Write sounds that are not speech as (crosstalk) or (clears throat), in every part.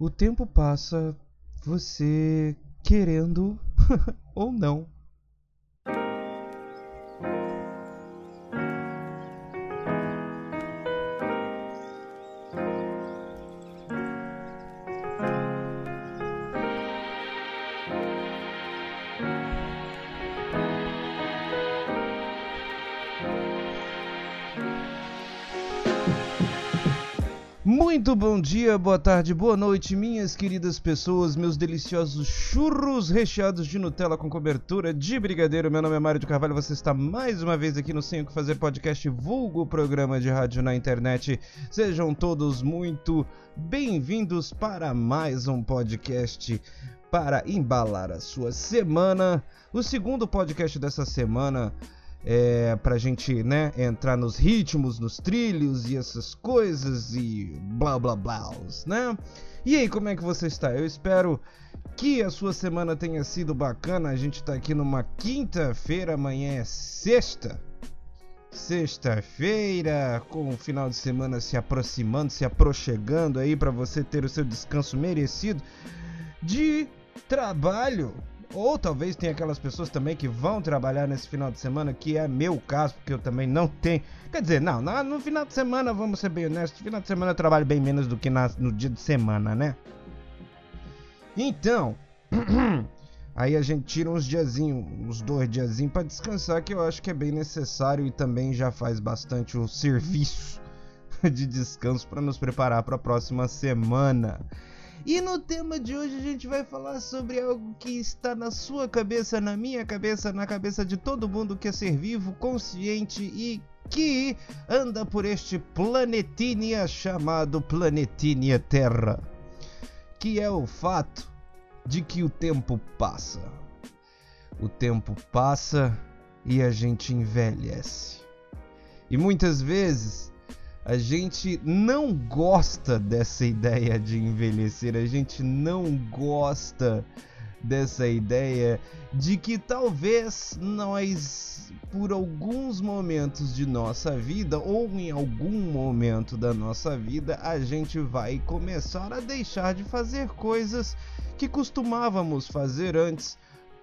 O tempo passa, você querendo (laughs) ou não. Muito bom dia, boa tarde, boa noite, minhas queridas pessoas, meus deliciosos churros recheados de Nutella com cobertura de brigadeiro. Meu nome é Mário de Carvalho, você está mais uma vez aqui no Sem o que Fazer podcast, vulgo programa de rádio na internet. Sejam todos muito bem-vindos para mais um podcast para embalar a sua semana. O segundo podcast dessa semana é, pra gente, né, entrar nos ritmos, nos trilhos e essas coisas e blá blá blá, né? E aí, como é que você está? Eu espero que a sua semana tenha sido bacana. A gente tá aqui numa quinta-feira, amanhã é sexta. Sexta-feira, com o final de semana se aproximando, se aproximando aí para você ter o seu descanso merecido de trabalho ou talvez tenha aquelas pessoas também que vão trabalhar nesse final de semana, que é meu caso, porque eu também não tenho. Quer dizer, não, no final de semana, vamos ser bem honestos, no final de semana eu trabalho bem menos do que no dia de semana, né? Então, (clears throat) aí a gente tira uns diazinhos, uns dois diazinhos para descansar, que eu acho que é bem necessário e também já faz bastante o serviço (laughs) de descanso para nos preparar para a próxima semana. E no tema de hoje a gente vai falar sobre algo que está na sua cabeça, na minha cabeça, na cabeça de todo mundo que é ser vivo, consciente e que anda por este planetinha chamado planetinha Terra, que é o fato de que o tempo passa. O tempo passa e a gente envelhece. E muitas vezes a gente não gosta dessa ideia de envelhecer, a gente não gosta dessa ideia de que talvez nós, por alguns momentos de nossa vida ou em algum momento da nossa vida, a gente vai começar a deixar de fazer coisas que costumávamos fazer antes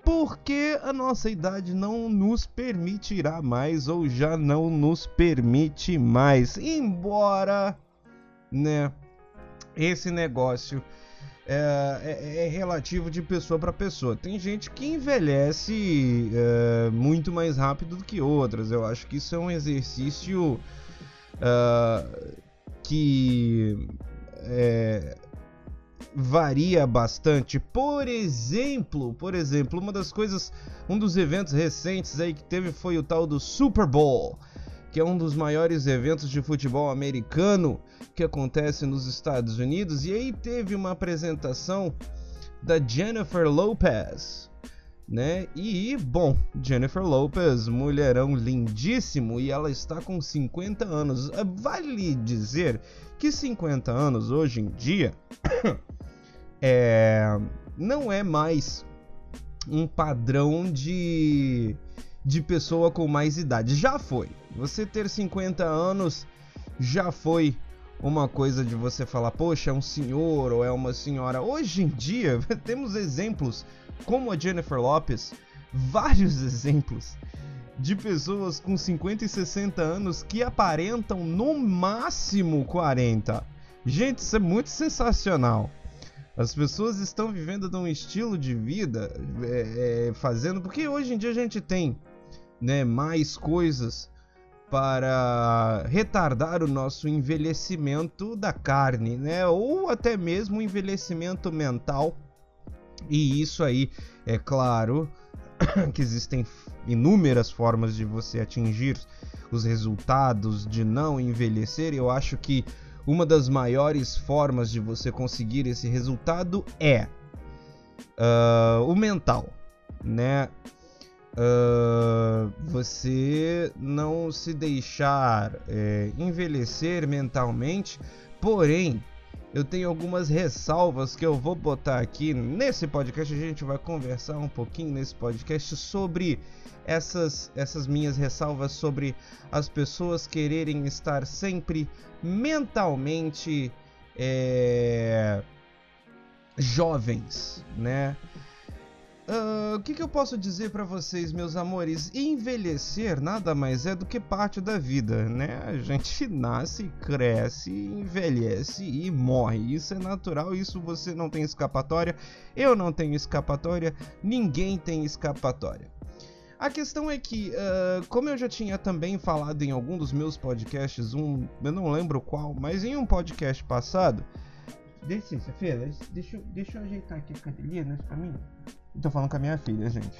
porque a nossa idade não nos permitirá mais ou já não nos permite mais. Embora, né, esse negócio é, é, é relativo de pessoa para pessoa. Tem gente que envelhece é, muito mais rápido do que outras. Eu acho que isso é um exercício uh, que é, varia bastante. Por exemplo, por exemplo, uma das coisas, um dos eventos recentes aí que teve foi o tal do Super Bowl, que é um dos maiores eventos de futebol americano que acontece nos Estados Unidos. E aí teve uma apresentação da Jennifer Lopez, né? E bom, Jennifer Lopez, mulherão lindíssimo e ela está com 50 anos. Vale dizer que 50 anos hoje em dia (coughs) é, não é mais um padrão de, de pessoa com mais idade. Já foi. Você ter 50 anos já foi uma coisa de você falar, poxa, é um senhor ou é uma senhora. Hoje em dia, (laughs) temos exemplos como a Jennifer Lopes, vários (laughs) exemplos de pessoas com 50 e 60 anos que aparentam no máximo 40. Gente, isso é muito sensacional. As pessoas estão vivendo num estilo de vida, é, é, fazendo. Porque hoje em dia a gente tem né, mais coisas para retardar o nosso envelhecimento da carne, né? Ou até mesmo o envelhecimento mental. E isso aí, é claro, (coughs) que existem inúmeras formas de você atingir os resultados de não envelhecer. Eu acho que uma das maiores formas de você conseguir esse resultado é uh, o mental, né? Uh, você não se deixar é, envelhecer mentalmente, porém eu tenho algumas ressalvas que eu vou botar aqui nesse podcast. A gente vai conversar um pouquinho nesse podcast sobre essas, essas minhas ressalvas sobre as pessoas quererem estar sempre mentalmente é, jovens, né? Uh, o que, que, eu posso dizer para vocês, meus amores? Envelhecer nada mais é do que parte da vida, né? A gente (laughs) nasce, cresce, envelhece e morre. Isso é natural, isso você não tem escapatória, eu não tenho escapatória, ninguém tem escapatória. A questão é que, uh, como eu já tinha também falado em algum dos meus podcasts, um, eu não lembro qual, mas em um podcast passado. Licença, deixa, deixa eu ajeitar aqui a cadeirinha né, pra mim. Tô falando com a minha filha, gente.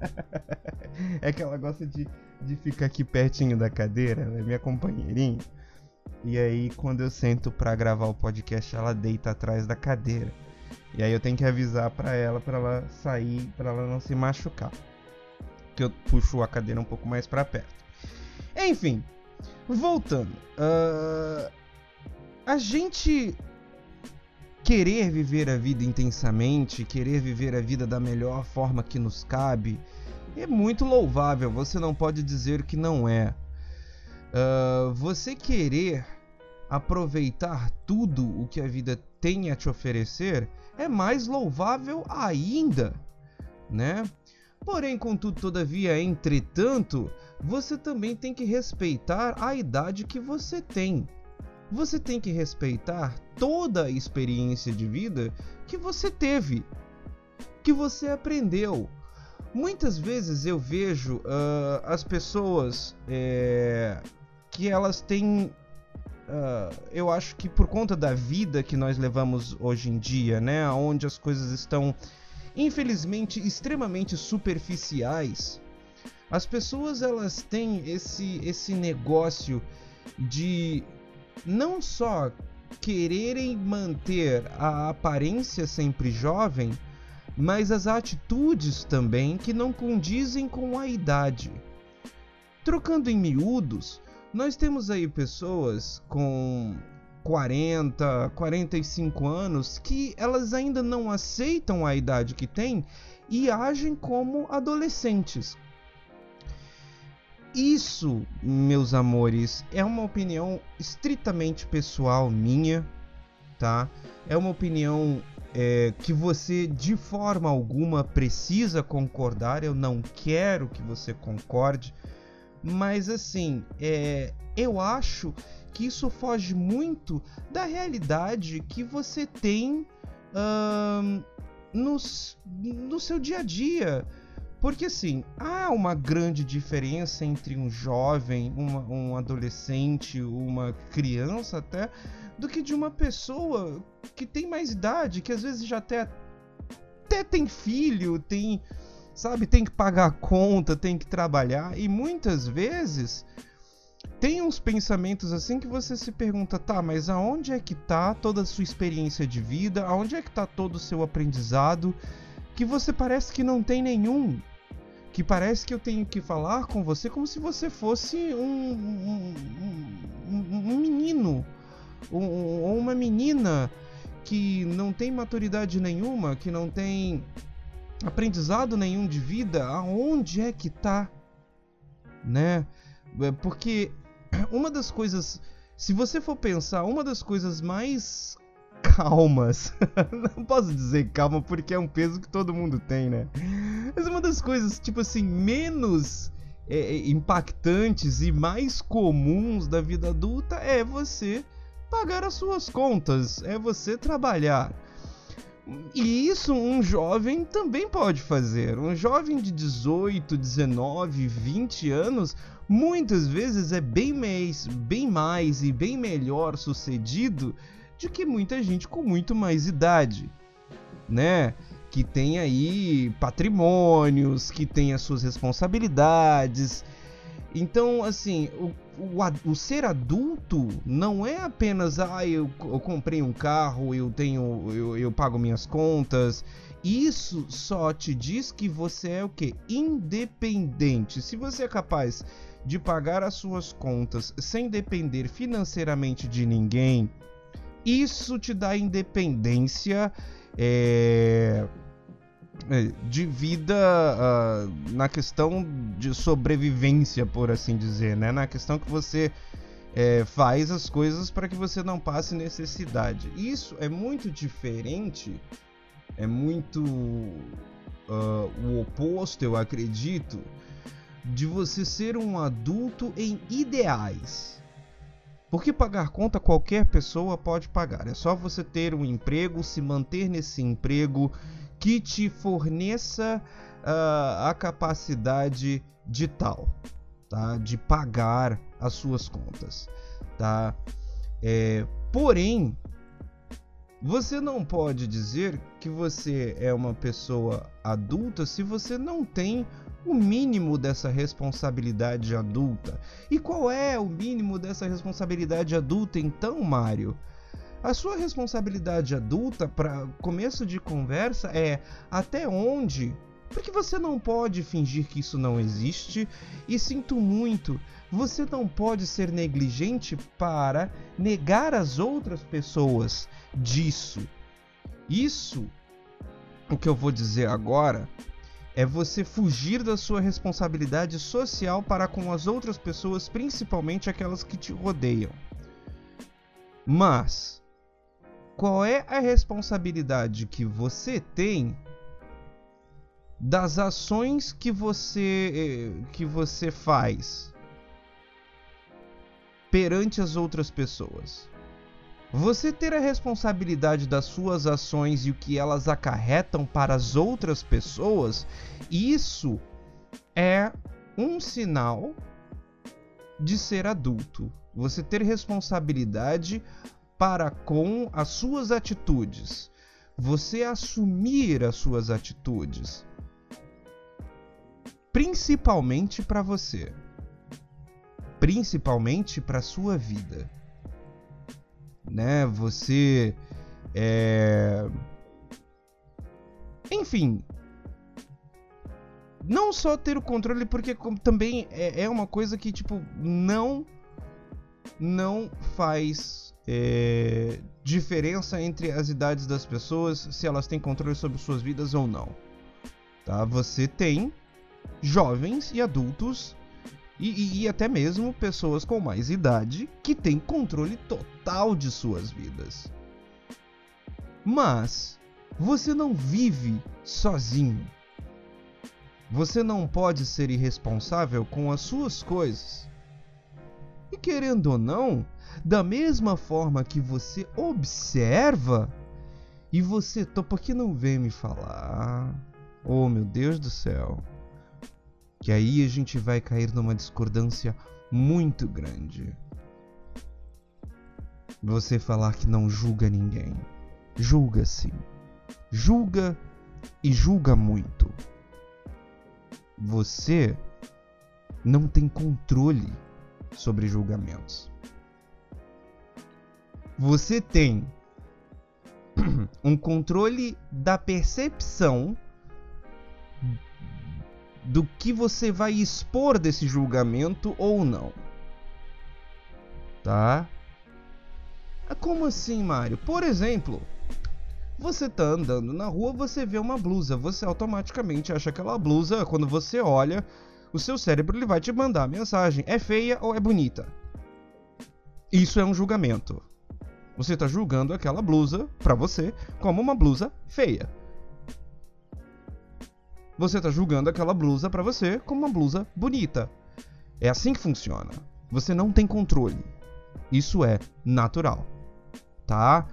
(laughs) é que ela gosta de, de ficar aqui pertinho da cadeira, ela é minha companheirinha. E aí, quando eu sento pra gravar o podcast, ela deita atrás da cadeira. E aí eu tenho que avisar pra ela, pra ela sair, pra ela não se machucar. Que eu puxo a cadeira um pouco mais pra perto. Enfim, voltando. Uh, a gente querer viver a vida intensamente, querer viver a vida da melhor forma que nos cabe, é muito louvável, você não pode dizer que não é. Uh, você querer aproveitar tudo o que a vida tem a te oferecer é mais louvável ainda, né? Porém, contudo, todavia, entretanto, você também tem que respeitar a idade que você tem você tem que respeitar toda a experiência de vida que você teve, que você aprendeu. Muitas vezes eu vejo uh, as pessoas é, que elas têm. Uh, eu acho que por conta da vida que nós levamos hoje em dia, né, onde as coisas estão infelizmente extremamente superficiais, as pessoas elas têm esse esse negócio de não só quererem manter a aparência sempre jovem, mas as atitudes também que não condizem com a idade. Trocando em miúdos, nós temos aí pessoas com 40, 45 anos que elas ainda não aceitam a idade que têm e agem como adolescentes. Isso, meus amores, é uma opinião estritamente pessoal minha, tá? É uma opinião é, que você de forma alguma precisa concordar. Eu não quero que você concorde, mas assim, é, eu acho que isso foge muito da realidade que você tem no seu dia a dia. Porque assim, há uma grande diferença entre um jovem, uma, um adolescente, uma criança até, do que de uma pessoa que tem mais idade, que às vezes já até, até tem filho, tem, sabe, tem que pagar a conta, tem que trabalhar, e muitas vezes tem uns pensamentos assim que você se pergunta, tá, mas aonde é que tá toda a sua experiência de vida? Aonde é que tá todo o seu aprendizado? Que você parece que não tem nenhum. Que parece que eu tenho que falar com você como se você fosse um, um, um, um menino ou uma menina que não tem maturidade nenhuma, que não tem aprendizado nenhum de vida. Aonde é que tá? Né? É, porque uma das coisas, se você for pensar, uma das coisas mais calmas. (laughs) Não posso dizer calma porque é um peso que todo mundo tem, né? Mas uma das coisas, tipo assim, menos é, é, impactantes e mais comuns da vida adulta é você pagar as suas contas, é você trabalhar. E isso um jovem também pode fazer. Um jovem de 18, 19, 20 anos muitas vezes é bem mais, bem mais e bem melhor sucedido de que muita gente com muito mais idade, né? Que tem aí patrimônios, que tem as suas responsabilidades. Então, assim, o, o, o ser adulto não é apenas, ah, eu, eu comprei um carro, eu tenho, eu, eu pago minhas contas. Isso só te diz que você é o que? Independente. Se você é capaz de pagar as suas contas sem depender financeiramente de ninguém, isso te dá independência é, é, de vida uh, na questão de sobrevivência, por assim dizer, né? Na questão que você é, faz as coisas para que você não passe necessidade. Isso é muito diferente, é muito uh, o oposto, eu acredito, de você ser um adulto em ideais. Porque pagar conta qualquer pessoa pode pagar. É só você ter um emprego, se manter nesse emprego que te forneça uh, a capacidade de tal, tá? De pagar as suas contas, tá? É, porém, você não pode dizer que você é uma pessoa adulta se você não tem o mínimo dessa responsabilidade adulta. E qual é o mínimo dessa responsabilidade adulta então, Mário? A sua responsabilidade adulta, para começo de conversa, é até onde porque você não pode fingir que isso não existe, e sinto muito, você não pode ser negligente para negar as outras pessoas disso. Isso, o que eu vou dizer agora, é você fugir da sua responsabilidade social para com as outras pessoas, principalmente aquelas que te rodeiam. Mas qual é a responsabilidade que você tem das ações que você eh, que você faz perante as outras pessoas? Você ter a responsabilidade das suas ações e o que elas acarretam para as outras pessoas, isso é um sinal de ser adulto. Você ter responsabilidade para com as suas atitudes. Você assumir as suas atitudes. Principalmente para você. Principalmente para sua vida né? Você é... enfim, não só ter o controle, porque também é, é uma coisa que tipo não não faz é, diferença entre as idades das pessoas se elas têm controle sobre suas vidas ou não. Tá? Você tem jovens e adultos e, e, e, até mesmo pessoas com mais idade que têm controle total de suas vidas. Mas você não vive sozinho. Você não pode ser irresponsável com as suas coisas. E querendo ou não, da mesma forma que você observa e você topa que não vem me falar. Oh meu Deus do céu que aí a gente vai cair numa discordância muito grande. Você falar que não julga ninguém. Julga sim. Julga e julga muito. Você não tem controle sobre julgamentos. Você tem (clears throat) um controle da percepção do que você vai expor desse julgamento ou não. Tá? Ah, como assim, Mário? Por exemplo, você tá andando na rua, você vê uma blusa, você automaticamente acha aquela blusa, quando você olha, o seu cérebro ele vai te mandar a mensagem: é feia ou é bonita? Isso é um julgamento. Você está julgando aquela blusa para você como uma blusa feia você tá julgando aquela blusa para você como uma blusa bonita. É assim que funciona. Você não tem controle. Isso é natural, tá?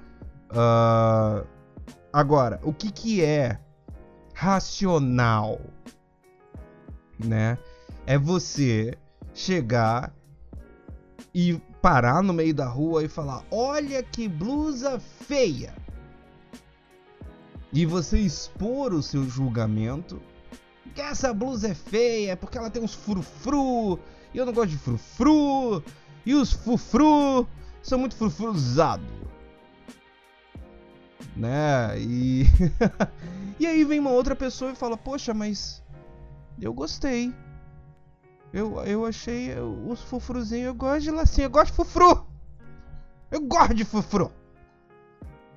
Uh... Agora, o que que é racional, né? É você chegar e parar no meio da rua e falar: "Olha que blusa feia". E você expor o seu julgamento que essa blusa é feia, porque ela tem uns frufru, e eu não gosto de frufru, e os frufru são muito frufruzados. Né? E (laughs) E aí vem uma outra pessoa e fala: "Poxa, mas eu gostei. Eu, eu achei os frufruzinhos, eu gosto de lacinha, eu gosto de frufru. Eu gosto de frufru.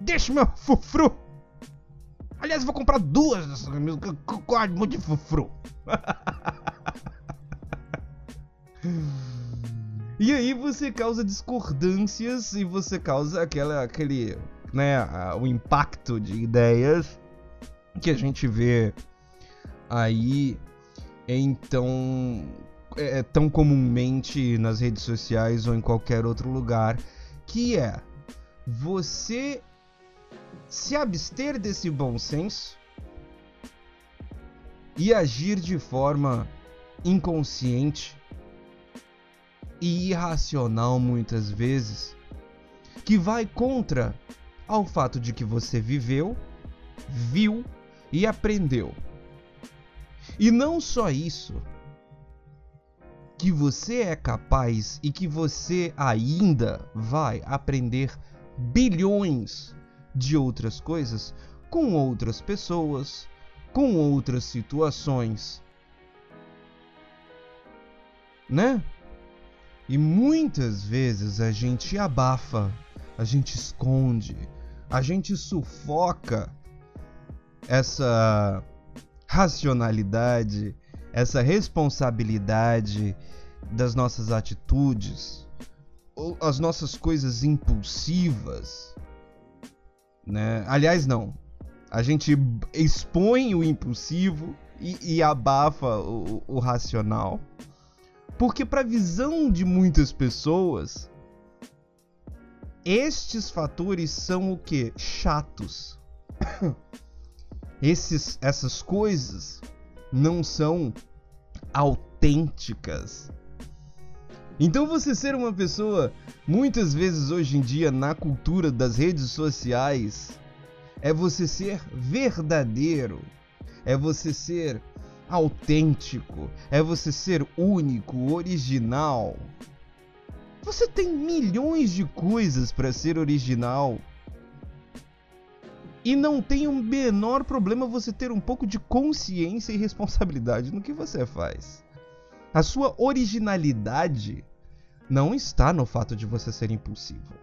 Deixa meu frufru Aliás, vou comprar duas dessas camisas, gosto muito de frufru. (laughs) E aí você causa discordâncias e você causa aquela, aquele, né, o impacto de ideias que a gente vê aí então é, tão comumente nas redes sociais ou em qualquer outro lugar, que é você se abster desse bom senso e agir de forma inconsciente e irracional muitas vezes, que vai contra ao fato de que você viveu, viu e aprendeu. E não só isso, que você é capaz e que você ainda vai aprender bilhões de outras coisas com outras pessoas, com outras situações. Né? E muitas vezes a gente abafa, a gente esconde, a gente sufoca essa racionalidade, essa responsabilidade das nossas atitudes, as nossas coisas impulsivas, né? Aliás, não. A gente expõe o impulsivo e, e abafa o, o racional. Porque, para a visão de muitas pessoas, estes fatores são o que? Chatos. (coughs) Esses, essas coisas não são autênticas. Então você ser uma pessoa, muitas vezes hoje em dia na cultura das redes sociais, é você ser verdadeiro, é você ser autêntico, é você ser único, original. Você tem milhões de coisas para ser original. E não tem o um menor problema você ter um pouco de consciência e responsabilidade no que você faz. A sua originalidade não está no fato de você ser impulsivo.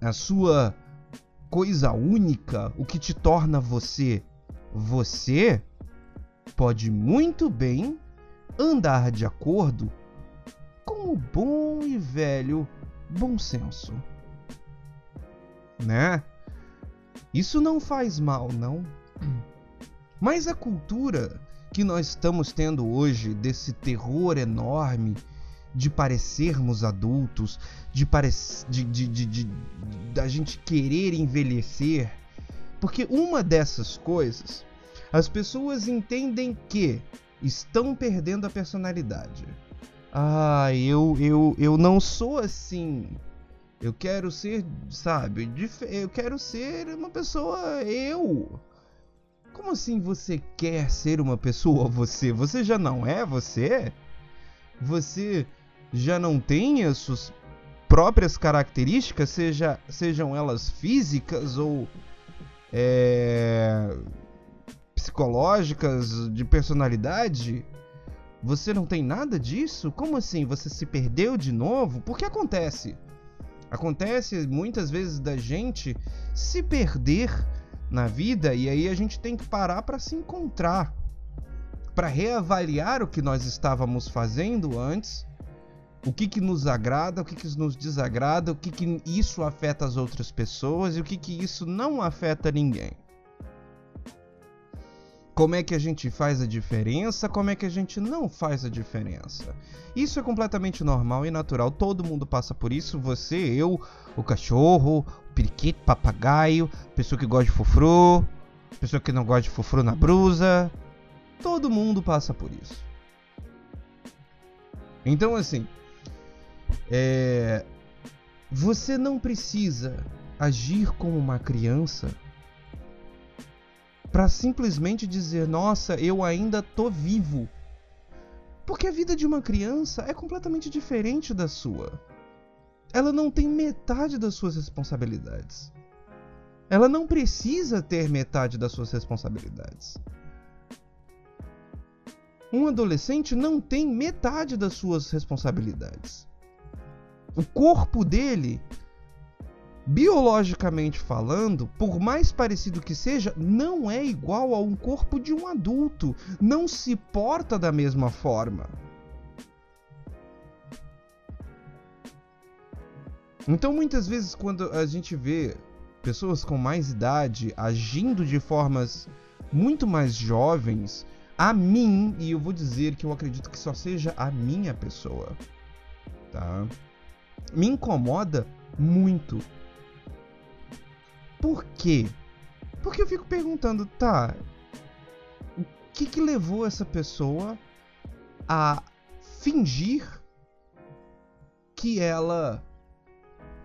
A sua coisa única, o que te torna você você, pode muito bem andar de acordo com o bom e velho bom senso. Né? Isso não faz mal, não. Mas a cultura que nós estamos tendo hoje desse terror enorme de parecermos adultos, de, pare de, de, de, de da gente querer envelhecer. Porque uma dessas coisas, as pessoas entendem que estão perdendo a personalidade. Ah, eu, eu, eu não sou assim. Eu quero ser, sabe, eu quero ser uma pessoa eu. Como assim você quer ser uma pessoa você? Você já não é você? Você já não tem as suas próprias características, seja, sejam elas físicas ou é, psicológicas, de personalidade? Você não tem nada disso? Como assim? Você se perdeu de novo? Por que acontece? Acontece muitas vezes da gente se perder na vida e aí a gente tem que parar para se encontrar, para reavaliar o que nós estávamos fazendo antes, o que, que nos agrada, o que, que nos desagrada, o que, que isso afeta as outras pessoas e o que, que isso não afeta ninguém. Como é que a gente faz a diferença? Como é que a gente não faz a diferença? Isso é completamente normal e natural. Todo mundo passa por isso. Você, eu, o cachorro, o periquito, papagaio, pessoa que gosta de fofro, pessoa que não gosta de fofro na brusa. Todo mundo passa por isso. Então, assim, é... você não precisa agir como uma criança para simplesmente dizer, nossa, eu ainda tô vivo. Porque a vida de uma criança é completamente diferente da sua. Ela não tem metade das suas responsabilidades. Ela não precisa ter metade das suas responsabilidades. Um adolescente não tem metade das suas responsabilidades. O corpo dele Biologicamente falando, por mais parecido que seja, não é igual a um corpo de um adulto, não se porta da mesma forma. Então, muitas vezes, quando a gente vê pessoas com mais idade agindo de formas muito mais jovens, a mim, e eu vou dizer que eu acredito que só seja a minha pessoa, tá? Me incomoda muito por quê? Porque eu fico perguntando, tá, o que que levou essa pessoa a fingir que ela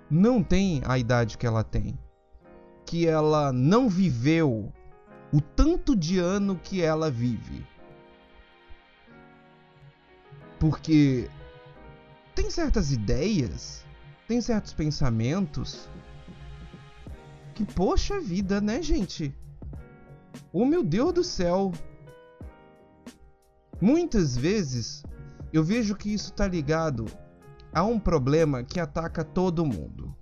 não tem a idade que ela tem? Que ela não viveu o tanto de ano que ela vive. Porque tem certas ideias, tem certos pensamentos que, poxa vida, né, gente? Oh meu Deus do céu! Muitas vezes eu vejo que isso está ligado a um problema que ataca todo mundo.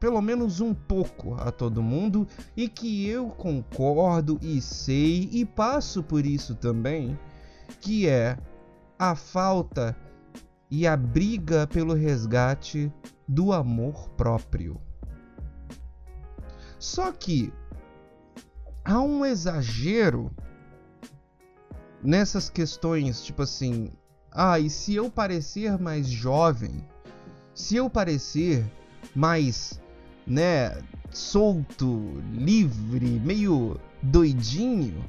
Pelo menos um pouco a todo mundo, e que eu concordo e sei e passo por isso também, que é a falta e a briga pelo resgate do amor próprio. Só que há um exagero nessas questões, tipo assim, ah, e se eu parecer mais jovem, se eu parecer mais, né, solto, livre, meio doidinho,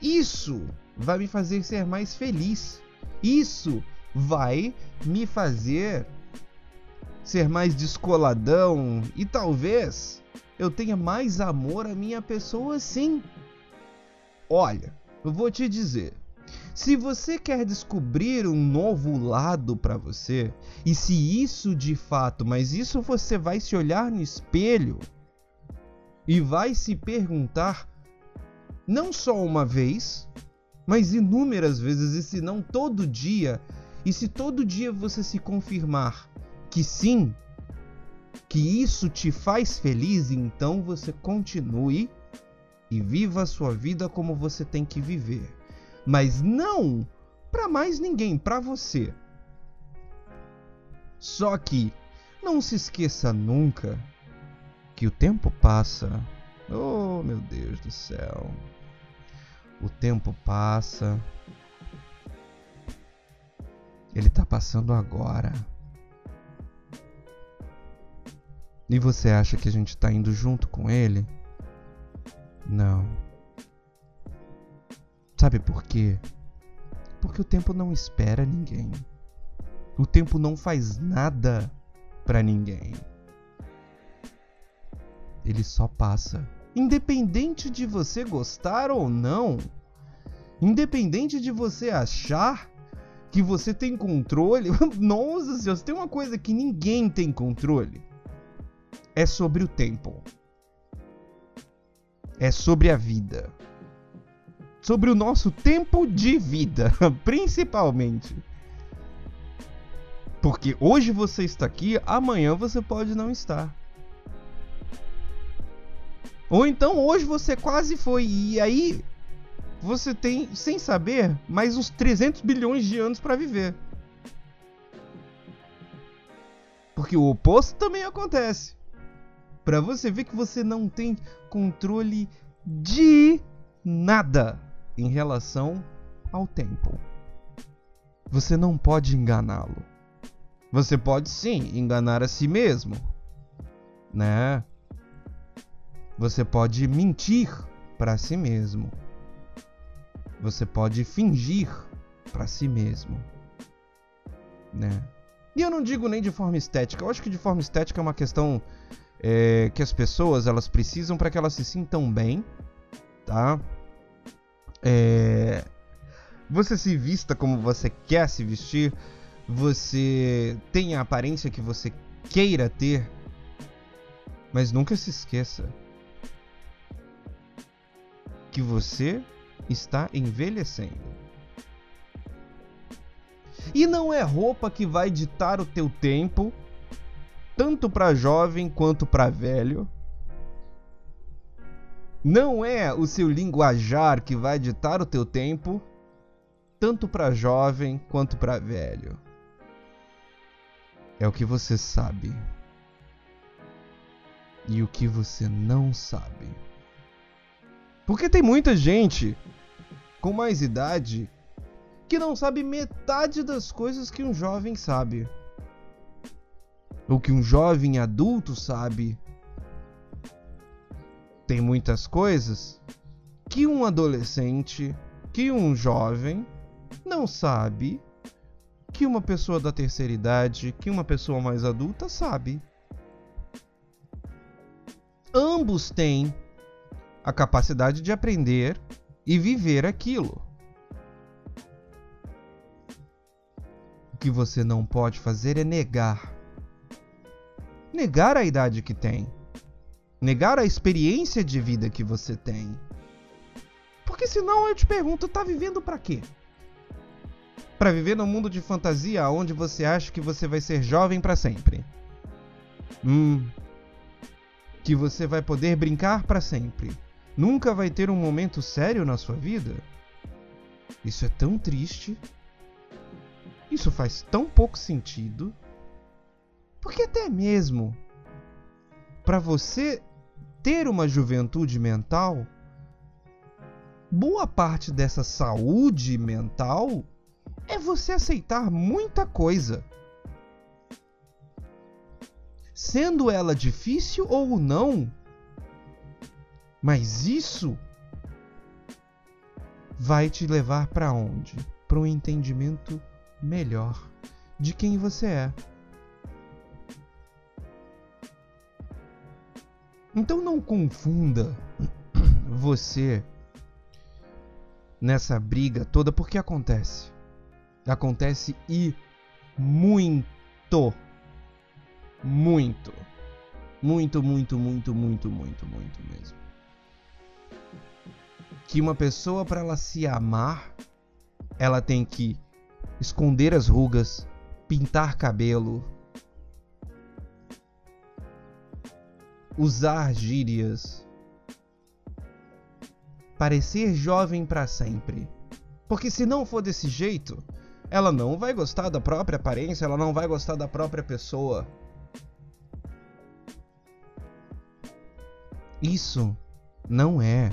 isso vai me fazer ser mais feliz. Isso vai me fazer ser mais descoladão e talvez eu tenha mais amor à minha pessoa sim. Olha, eu vou te dizer. Se você quer descobrir um novo lado para você, e se isso de fato, mas isso você vai se olhar no espelho e vai se perguntar não só uma vez, mas inúmeras vezes, e se não todo dia, e se todo dia você se confirmar que sim, que isso te faz feliz, então você continue e viva a sua vida como você tem que viver. Mas não para mais ninguém, para você. Só que não se esqueça nunca que o tempo passa. Oh, meu Deus do céu. O tempo passa. Ele tá passando agora. E você acha que a gente tá indo junto com ele? Não. Sabe por quê? Porque o tempo não espera ninguém. O tempo não faz nada para ninguém. Ele só passa. Independente de você gostar ou não, independente de você achar que você tem controle, (laughs) nossa senhora, tem uma coisa que ninguém tem controle. É sobre o tempo. É sobre a vida. Sobre o nosso tempo de vida, (laughs) principalmente. Porque hoje você está aqui, amanhã você pode não estar. Ou então hoje você quase foi e aí você tem, sem saber, mais uns 300 bilhões de anos para viver. Porque o oposto também acontece. Para você ver que você não tem controle de nada em relação ao tempo. Você não pode enganá-lo. Você pode sim enganar a si mesmo, né? Você pode mentir para si mesmo. Você pode fingir para si mesmo, né? E eu não digo nem de forma estética. Eu acho que de forma estética é uma questão é, que as pessoas elas precisam para que elas se sintam bem, tá? É, você se vista como você quer se vestir, você tem a aparência que você queira ter, mas nunca se esqueça que você está envelhecendo. E não é roupa que vai ditar o teu tempo, tanto para jovem quanto para velho. Não é o seu linguajar que vai ditar o teu tempo, tanto para jovem quanto para velho. é o que você sabe e o que você não sabe. Porque tem muita gente com mais idade que não sabe metade das coisas que um jovem sabe. Ou que um jovem adulto sabe. Tem muitas coisas que um adolescente, que um jovem não sabe que uma pessoa da terceira idade, que uma pessoa mais adulta sabe. Ambos têm a capacidade de aprender e viver aquilo. O que você não pode fazer é negar. Negar a idade que tem. Negar a experiência de vida que você tem. Porque senão eu te pergunto, tá vivendo para quê? Para viver num mundo de fantasia onde você acha que você vai ser jovem para sempre. Hum. Que você vai poder brincar para sempre nunca vai ter um momento sério na sua vida? Isso é tão triste. Isso faz tão pouco sentido. Porque até mesmo para você ter uma juventude mental, boa parte dessa saúde mental é você aceitar muita coisa. Sendo ela difícil ou não, mas isso vai te levar para onde? Para um entendimento melhor de quem você é. Então não confunda (clears throat) você nessa briga toda, porque acontece. Acontece e muito. Muito. Muito, muito, muito, muito, muito, muito mesmo que uma pessoa para ela se amar, ela tem que esconder as rugas, pintar cabelo, usar gírias, parecer jovem para sempre. Porque se não for desse jeito, ela não vai gostar da própria aparência, ela não vai gostar da própria pessoa. Isso não é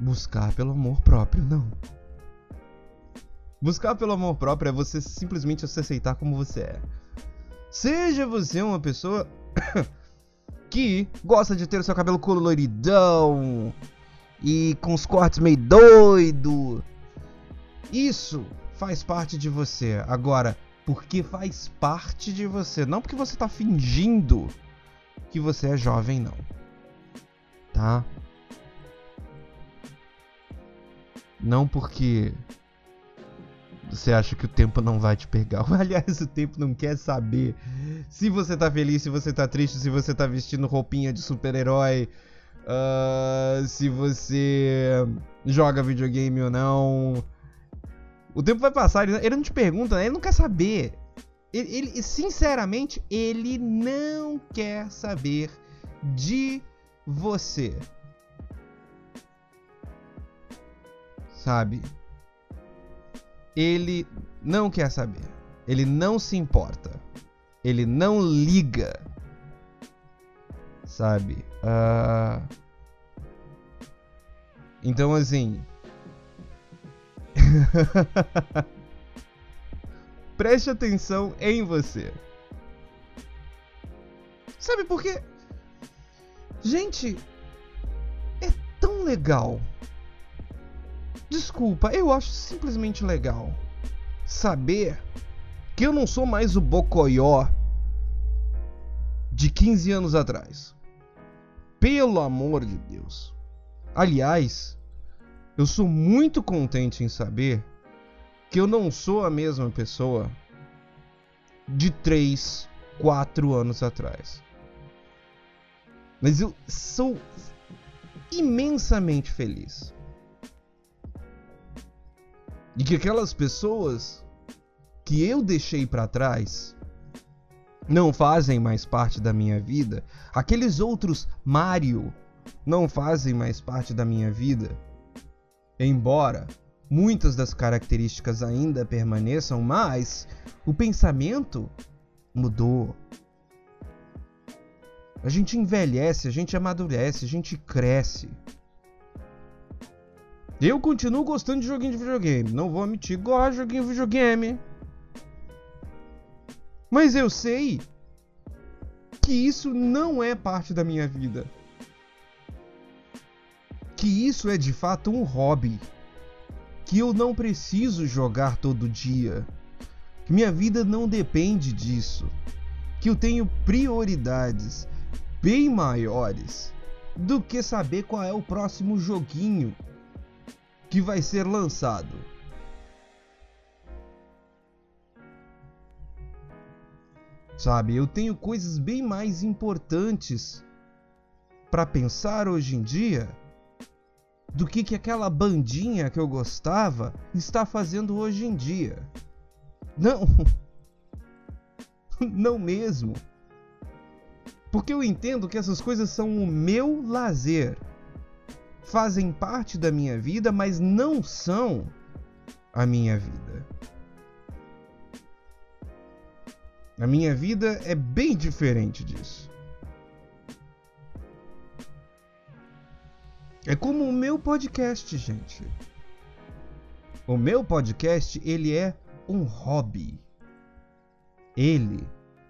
buscar pelo amor próprio, não. Buscar pelo amor próprio é você simplesmente se aceitar como você é. Seja você uma pessoa que gosta de ter o seu cabelo coloridão e com os cortes meio doido. Isso faz parte de você. Agora, porque faz parte de você, não porque você tá fingindo que você é jovem, não. Tá? Não porque você acha que o tempo não vai te pegar. (laughs) Aliás, o tempo não quer saber se você tá feliz, se você tá triste, se você tá vestindo roupinha de super-herói, uh, se você joga videogame ou não. O tempo vai passar, ele não te pergunta, né? ele não quer saber. Ele, ele, sinceramente, ele não quer saber de você. sabe? Ele não quer saber. Ele não se importa. Ele não liga. Sabe? Uh... Então, assim. (laughs) Preste atenção em você. Sabe por quê? Gente, é tão legal Desculpa, eu acho simplesmente legal saber que eu não sou mais o Bocoió de 15 anos atrás. Pelo amor de Deus. Aliás, eu sou muito contente em saber que eu não sou a mesma pessoa de 3, 4 anos atrás. Mas eu sou imensamente feliz de que aquelas pessoas que eu deixei para trás não fazem mais parte da minha vida, aqueles outros Mario não fazem mais parte da minha vida. Embora muitas das características ainda permaneçam, mas o pensamento mudou. A gente envelhece, a gente amadurece, a gente cresce. Eu continuo gostando de joguinho de videogame. Não vou mentir, gosto de joguinho de videogame. Mas eu sei que isso não é parte da minha vida. Que isso é de fato um hobby. Que eu não preciso jogar todo dia. Que minha vida não depende disso. Que eu tenho prioridades bem maiores do que saber qual é o próximo joguinho que vai ser lançado. Sabe, eu tenho coisas bem mais importantes para pensar hoje em dia do que que aquela bandinha que eu gostava está fazendo hoje em dia. Não. (laughs) Não mesmo. Porque eu entendo que essas coisas são o meu lazer. Fazem parte da minha vida, mas não são a minha vida. A minha vida é bem diferente disso. É como o meu podcast, gente. O meu podcast, ele é um hobby. Ele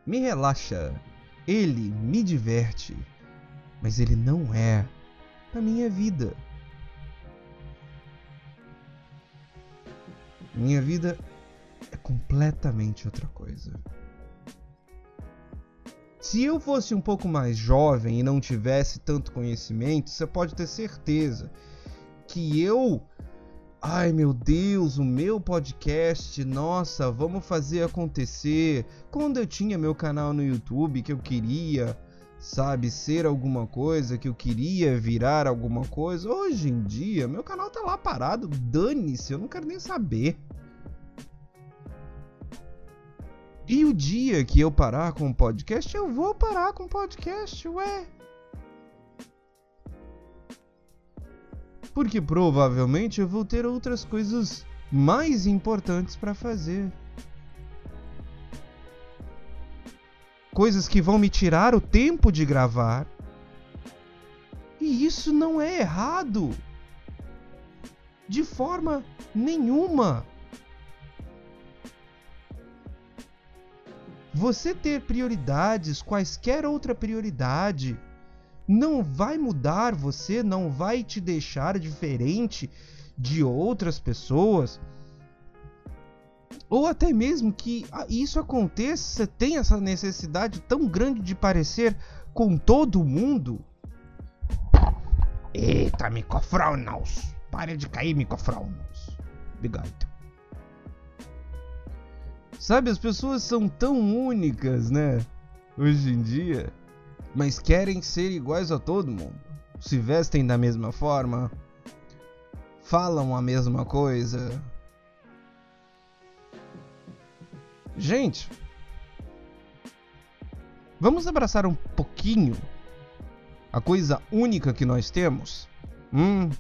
me relaxa, ele me diverte, mas ele não é a minha vida. Minha vida é completamente outra coisa. Se eu fosse um pouco mais jovem e não tivesse tanto conhecimento, você pode ter certeza que eu Ai meu Deus, o meu podcast, nossa, vamos fazer acontecer. Quando eu tinha meu canal no YouTube que eu queria, sabe, ser alguma coisa, que eu queria virar alguma coisa, hoje em dia meu canal tá lá parado, dane-se, eu não quero nem saber. E o dia que eu parar com o podcast, eu vou parar com o podcast, ué. porque provavelmente eu vou ter outras coisas mais importantes para fazer. Coisas que vão me tirar o tempo de gravar. E isso não é errado. De forma nenhuma. Você ter prioridades, quaisquer outra prioridade, não vai mudar você, não vai te deixar diferente de outras pessoas. Ou até mesmo que isso aconteça, tem essa necessidade tão grande de parecer com todo mundo. Eita, microfronos! Pare de cair, microfronos. Obrigado. Sabe, as pessoas são tão únicas, né? Hoje em dia mas querem ser iguais a todo mundo. Se vestem da mesma forma, falam a mesma coisa. Gente, vamos abraçar um pouquinho a coisa única que nós temos? Hum.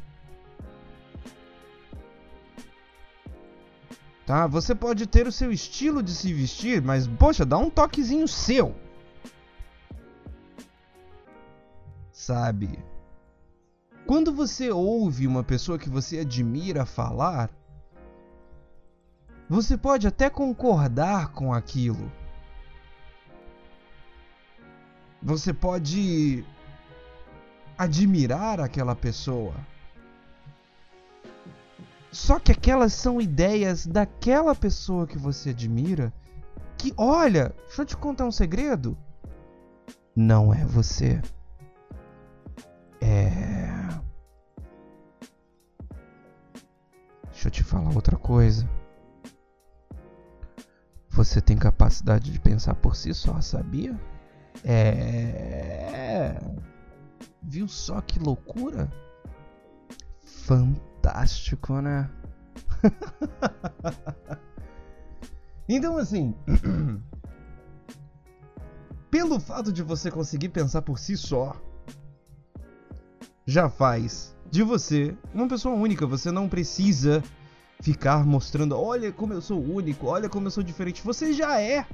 Tá, você pode ter o seu estilo de se vestir, mas poxa, dá um toquezinho seu. sabe? Quando você ouve uma pessoa que você admira falar, você pode até concordar com aquilo. Você pode admirar aquela pessoa. Só que aquelas são ideias daquela pessoa que você admira. Que, olha, deixa eu te contar um segredo. Não é você. É. Deixa eu te falar outra coisa. Você tem capacidade de pensar por si só, sabia? É. Viu só que loucura? Fantástico, né? (laughs) então, assim. (clears throat) pelo fato de você conseguir pensar por si só, já faz de você uma pessoa única. Você não precisa ficar mostrando, olha como eu sou único, olha como eu sou diferente. Você já é.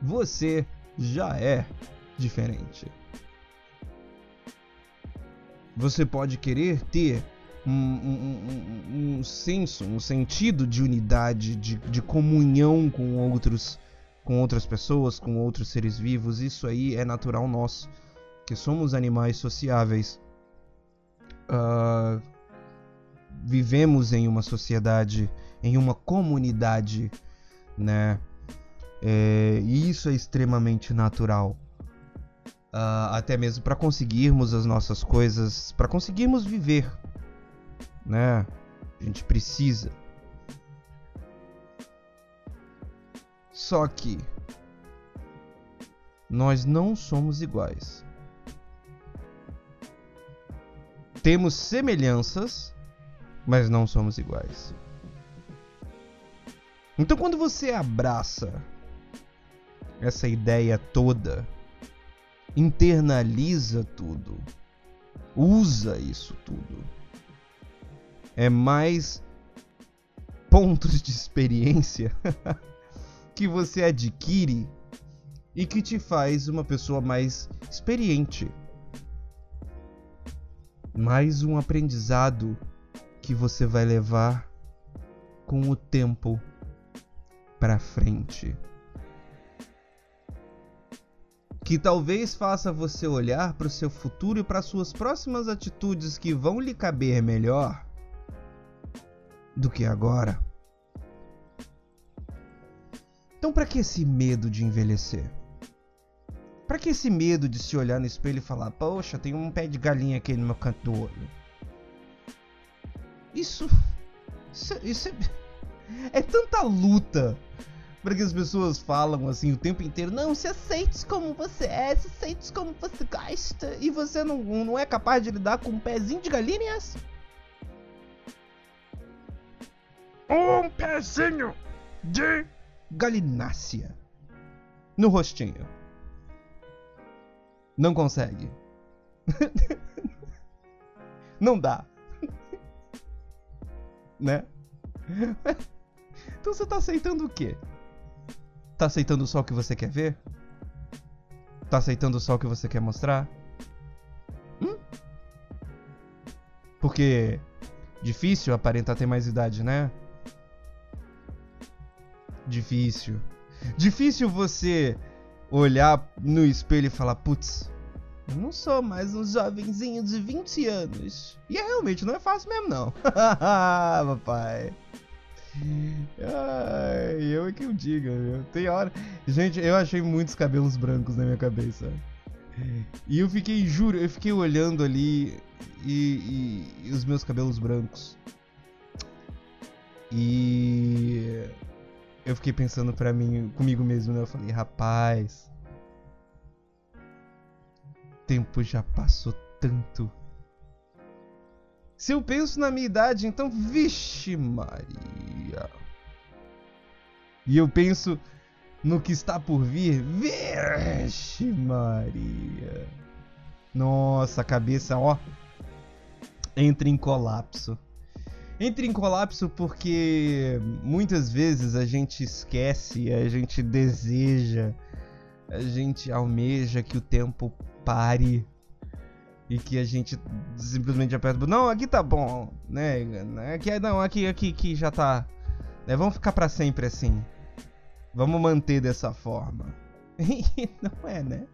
você já é diferente. Você pode querer ter um, um, um, um senso, um sentido de unidade, de, de comunhão com outros, com outras pessoas, com outros seres vivos. Isso aí é natural nosso, que somos animais sociáveis. Uh, vivemos em uma sociedade, em uma comunidade, né? É, e isso é extremamente natural. Uh, até mesmo para conseguirmos as nossas coisas, para conseguirmos viver, né? A gente precisa. Só que nós não somos iguais. Temos semelhanças, mas não somos iguais. Então, quando você abraça essa ideia toda, internaliza tudo, usa isso tudo, é mais pontos de experiência (laughs) que você adquire e que te faz uma pessoa mais experiente. Mais um aprendizado que você vai levar com o tempo para frente. Que talvez faça você olhar para o seu futuro e para suas próximas atitudes que vão lhe caber melhor do que agora. Então, para que esse medo de envelhecer? Para que esse medo de se olhar no espelho e falar: Poxa, tem um pé de galinha aqui no meu canto do olho? Isso. Isso, isso é, (laughs) é tanta luta para que as pessoas falam assim o tempo inteiro: Não, se aceite como você é, se aceite como você gosta, e você não, não é capaz de lidar com um pezinho de galinhas? um pezinho de galinácea no rostinho. Não consegue. (laughs) Não dá. Né? (laughs) então você tá aceitando o quê? Tá aceitando só o que você quer ver? Tá aceitando só o que você quer mostrar? Hum? Porque difícil aparentar ter mais idade, né? Difícil. Difícil você olhar no espelho e falar, putz, não sou mais um jovenzinho de 20 anos. E é, realmente não é fácil mesmo, não. (laughs) Papai. Ai, eu é que eu diga, viu? Tem hora. Gente, eu achei muitos cabelos brancos na minha cabeça. E eu fiquei, juro, eu fiquei olhando ali e, e, e os meus cabelos brancos. E eu fiquei pensando para mim, comigo mesmo, né? Eu falei, rapaz, tempo já passou tanto. Se eu penso na minha idade, então, vixe Maria. E eu penso no que está por vir, vixe Maria. Nossa, cabeça, ó, entra em colapso entra em colapso porque muitas vezes a gente esquece, a gente deseja, a gente almeja que o tempo pare e que a gente simplesmente aperta, não, aqui tá bom, né? Aqui não, aqui aqui aqui já tá. Né? Vamos ficar para sempre assim. Vamos manter dessa forma. (laughs) não é, né?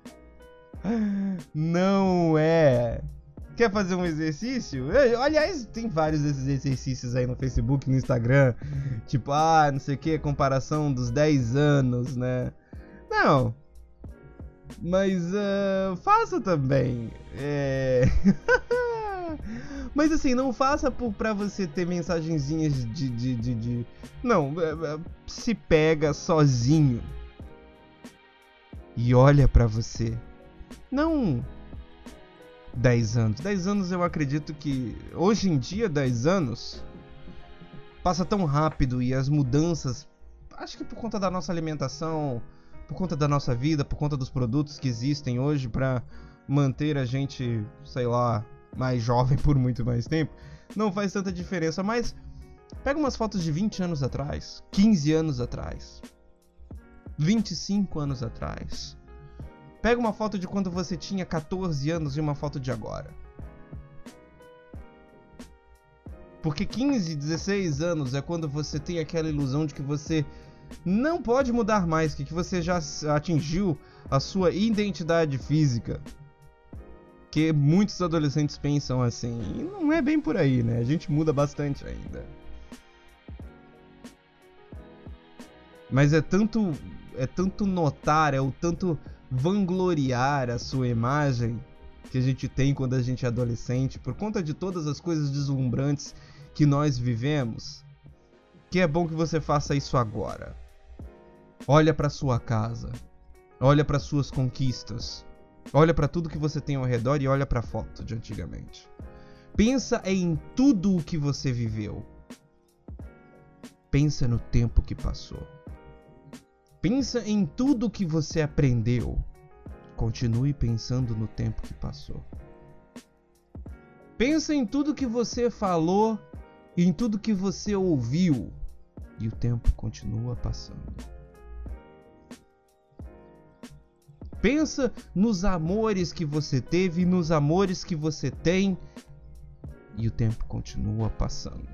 Não é. Quer fazer um exercício? Eu, aliás, tem vários desses exercícios aí no Facebook, no Instagram. Tipo, ah, não sei o que, comparação dos 10 anos, né? Não. Mas uh, faça também. É... (laughs) Mas assim, não faça por, pra você ter mensagenzinhas de. de, de, de... Não, é, é, se pega sozinho. E olha para você. Não 10 anos. 10 anos eu acredito que hoje em dia 10 anos passa tão rápido e as mudanças, acho que por conta da nossa alimentação, por conta da nossa vida, por conta dos produtos que existem hoje para manter a gente, sei lá, mais jovem (laughs) por muito mais tempo, não faz tanta diferença, mas pega umas fotos de 20 anos atrás, 15 anos atrás. 25 anos atrás. Pega uma foto de quando você tinha 14 anos e uma foto de agora. Porque 15, 16 anos é quando você tem aquela ilusão de que você não pode mudar mais, que você já atingiu a sua identidade física. Que muitos adolescentes pensam assim, e não é bem por aí, né? A gente muda bastante ainda. Mas é tanto é tanto notar, é o tanto vangloriar a sua imagem que a gente tem quando a gente é adolescente, por conta de todas as coisas deslumbrantes que nós vivemos, que é bom que você faça isso agora. Olha para sua casa. Olha para suas conquistas. Olha para tudo que você tem ao redor e olha para a foto de antigamente. Pensa em tudo o que você viveu. Pensa no tempo que passou. Pensa em tudo o que você aprendeu. Continue pensando no tempo que passou. Pensa em tudo que você falou em tudo que você ouviu e o tempo continua passando. Pensa nos amores que você teve e nos amores que você tem e o tempo continua passando.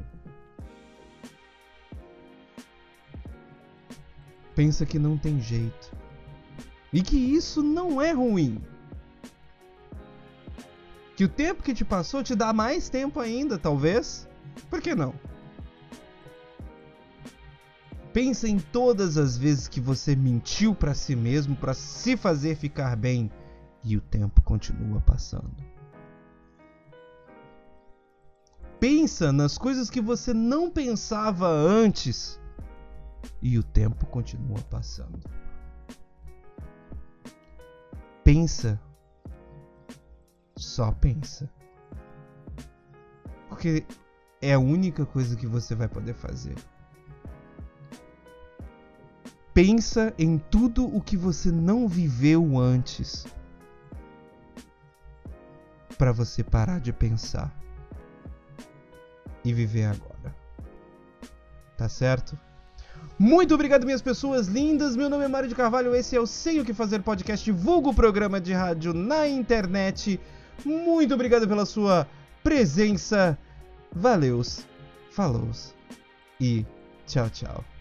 Pensa que não tem jeito e que isso não é ruim. Que o tempo que te passou te dá mais tempo ainda, talvez. Por que não? Pensa em todas as vezes que você mentiu para si mesmo para se fazer ficar bem e o tempo continua passando. Pensa nas coisas que você não pensava antes e o tempo continua passando. Pensa. Só pensa. Porque é a única coisa que você vai poder fazer. Pensa em tudo o que você não viveu antes. Para você parar de pensar e viver agora. Tá certo? Muito obrigado, minhas pessoas lindas. Meu nome é Mário de Carvalho. Esse é o Sei o que Fazer podcast, vulgo programa de rádio na internet. Muito obrigado pela sua presença. Valeus, falows e tchau, tchau.